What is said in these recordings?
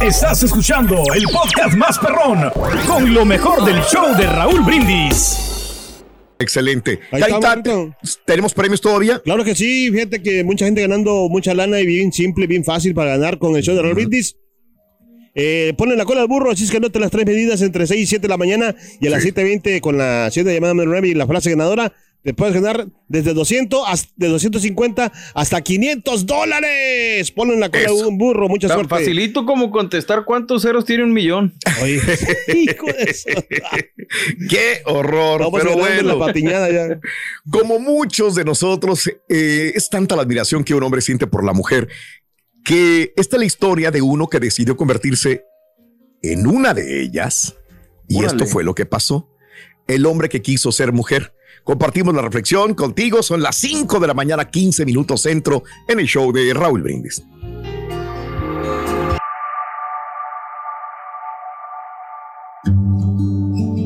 Estás escuchando el podcast más perrón con lo mejor del show de Raúl Brindis. Excelente. Ahí está. ¿Tenemos premios todavía? Claro que sí, fíjate que mucha gente ganando mucha lana y bien simple, bien fácil para ganar con el show de Raúl Brindis. Eh, ponen la cola al burro, así es que anote las tres medidas entre 6 y 7 de la mañana y a las 7.20 con la 7 llamada Remy y la frase ganadora. Te puedes ganar desde 200 hasta, de 250 hasta 500 dólares. Ponen la cola a un burro, mucha Tan suerte. facilito como contestar cuántos ceros tiene un millón. Oye, hijo de eso. ¡Qué horror! Vamos pero en bueno. la patiñada ya. Como muchos de nosotros, eh, es tanta la admiración que un hombre siente por la mujer que esta es la historia de uno que decidió convertirse en una de ellas. Y Órale. esto fue lo que pasó. El hombre que quiso ser mujer. Compartimos la reflexión contigo. Son las 5 de la mañana, 15 minutos centro en el show de Raúl Brindis.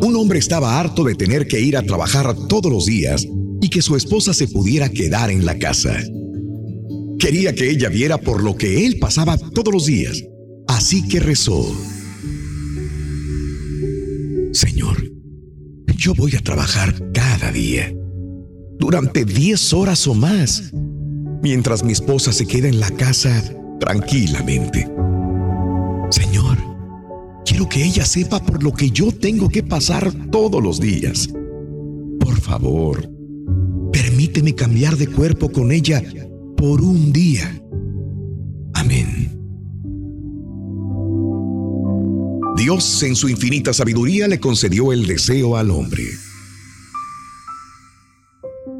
Un hombre estaba harto de tener que ir a trabajar todos los días y que su esposa se pudiera quedar en la casa. Quería que ella viera por lo que él pasaba todos los días. Así que rezó. Yo voy a trabajar cada día, durante 10 horas o más, mientras mi esposa se queda en la casa tranquilamente. Señor, quiero que ella sepa por lo que yo tengo que pasar todos los días. Por favor, permíteme cambiar de cuerpo con ella por un día. Dios en su infinita sabiduría le concedió el deseo al hombre.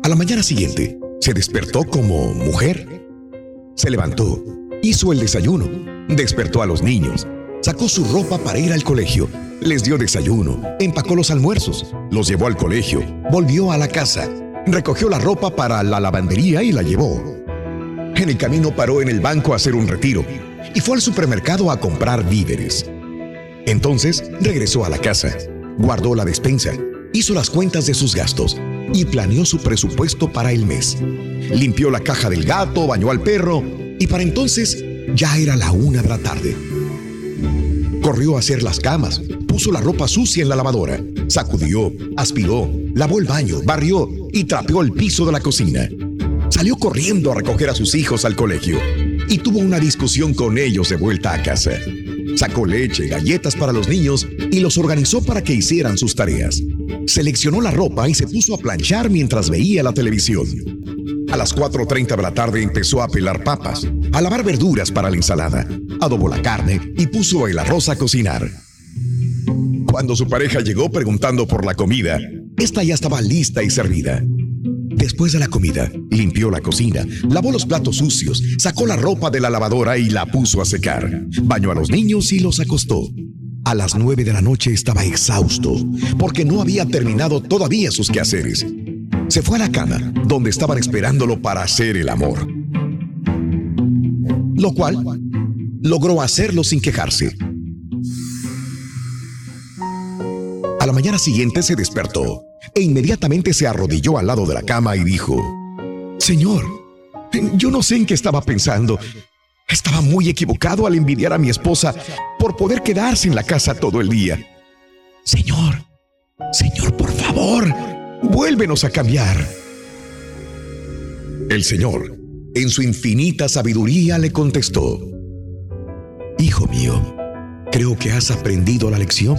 A la mañana siguiente, se despertó como mujer. Se levantó, hizo el desayuno, despertó a los niños, sacó su ropa para ir al colegio, les dio desayuno, empacó los almuerzos, los llevó al colegio, volvió a la casa, recogió la ropa para la lavandería y la llevó. En el camino paró en el banco a hacer un retiro y fue al supermercado a comprar víveres. Entonces regresó a la casa, guardó la despensa, hizo las cuentas de sus gastos y planeó su presupuesto para el mes. Limpió la caja del gato, bañó al perro y para entonces ya era la una de la tarde. Corrió a hacer las camas, puso la ropa sucia en la lavadora, sacudió, aspiró, lavó el baño, barrió y trapeó el piso de la cocina. Salió corriendo a recoger a sus hijos al colegio y tuvo una discusión con ellos de vuelta a casa. Sacó leche, galletas para los niños y los organizó para que hicieran sus tareas. Seleccionó la ropa y se puso a planchar mientras veía la televisión. A las 4.30 de la tarde empezó a pelar papas, a lavar verduras para la ensalada, adobó la carne y puso el arroz a cocinar. Cuando su pareja llegó preguntando por la comida, esta ya estaba lista y servida. Después de la comida, limpió la cocina, lavó los platos sucios, sacó la ropa de la lavadora y la puso a secar. Bañó a los niños y los acostó. A las nueve de la noche estaba exhausto porque no había terminado todavía sus quehaceres. Se fue a la cama, donde estaban esperándolo para hacer el amor. Lo cual logró hacerlo sin quejarse. A la mañana siguiente se despertó e inmediatamente se arrodilló al lado de la cama y dijo, Señor, yo no sé en qué estaba pensando. Estaba muy equivocado al envidiar a mi esposa por poder quedarse en la casa todo el día. Señor, Señor, por favor, vuélvenos a cambiar. El Señor, en su infinita sabiduría, le contestó, Hijo mío, creo que has aprendido la lección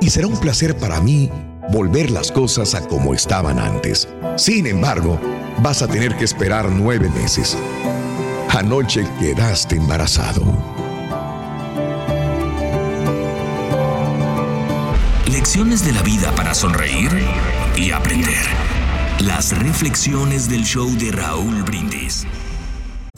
y será un placer para mí volver las cosas a como estaban antes. Sin embargo, vas a tener que esperar nueve meses. Anoche quedaste embarazado. Lecciones de la vida para sonreír y aprender. Las reflexiones del show de Raúl Brindis.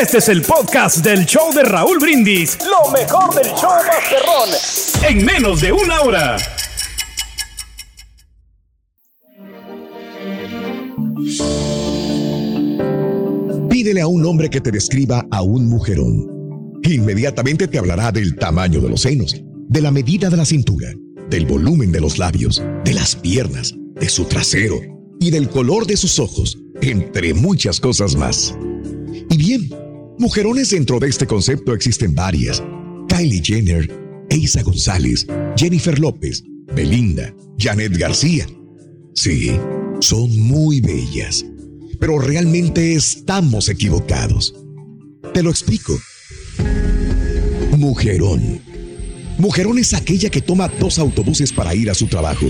Este es el podcast del show de Raúl Brindis. Lo mejor del show Masterrón. En menos de una hora. Pídele a un hombre que te describa a un mujerón. Inmediatamente te hablará del tamaño de los senos, de la medida de la cintura, del volumen de los labios, de las piernas, de su trasero y del color de sus ojos, entre muchas cosas más. Y bien, mujerones dentro de este concepto existen varias. Kylie Jenner, Eisa González, Jennifer López, Belinda, Janet García. Sí, son muy bellas, pero realmente estamos equivocados. Te lo explico. Mujerón. Mujerón es aquella que toma dos autobuses para ir a su trabajo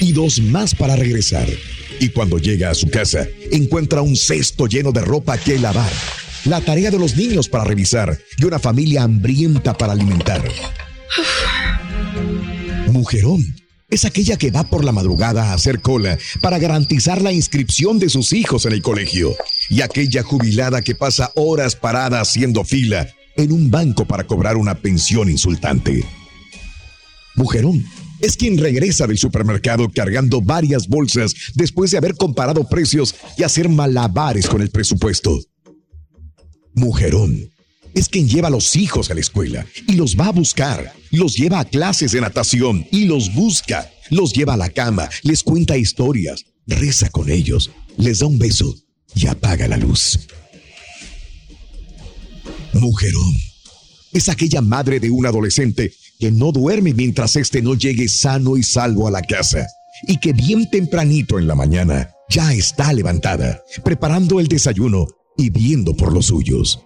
y dos más para regresar. Y cuando llega a su casa, encuentra un cesto lleno de ropa que lavar, la tarea de los niños para revisar y una familia hambrienta para alimentar. Mujerón es aquella que va por la madrugada a hacer cola para garantizar la inscripción de sus hijos en el colegio. Y aquella jubilada que pasa horas parada haciendo fila en un banco para cobrar una pensión insultante. Mujerón es quien regresa del supermercado cargando varias bolsas después de haber comparado precios y hacer malabares con el presupuesto. Mujerón es quien lleva a los hijos a la escuela y los va a buscar, los lleva a clases de natación y los busca, los lleva a la cama, les cuenta historias, reza con ellos, les da un beso y apaga la luz. Mujerón es aquella madre de un adolescente que no duerme mientras éste no llegue sano y salvo a la casa y que bien tempranito en la mañana ya está levantada, preparando el desayuno y viendo por los suyos.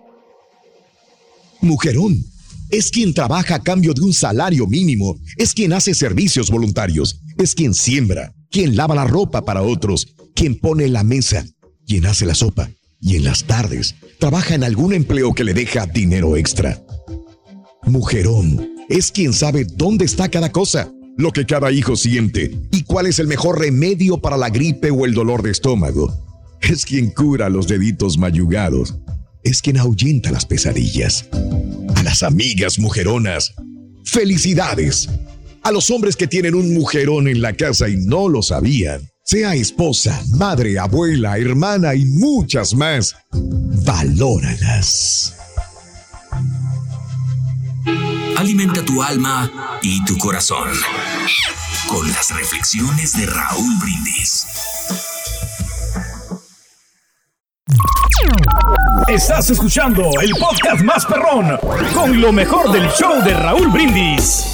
Mujerón es quien trabaja a cambio de un salario mínimo, es quien hace servicios voluntarios, es quien siembra, quien lava la ropa para otros, quien pone la mesa, quien hace la sopa y en las tardes trabaja en algún empleo que le deja dinero extra. Mujerón es quien sabe dónde está cada cosa, lo que cada hijo siente y cuál es el mejor remedio para la gripe o el dolor de estómago. Es quien cura los deditos mayugados. Es quien ahuyenta las pesadillas. A las amigas mujeronas, felicidades. A los hombres que tienen un mujerón en la casa y no lo sabían, sea esposa, madre, abuela, hermana y muchas más, valóralas. Alimenta tu alma y tu corazón con las reflexiones de Raúl Brindis. Estás escuchando el podcast más perrón con lo mejor del show de Raúl Brindis.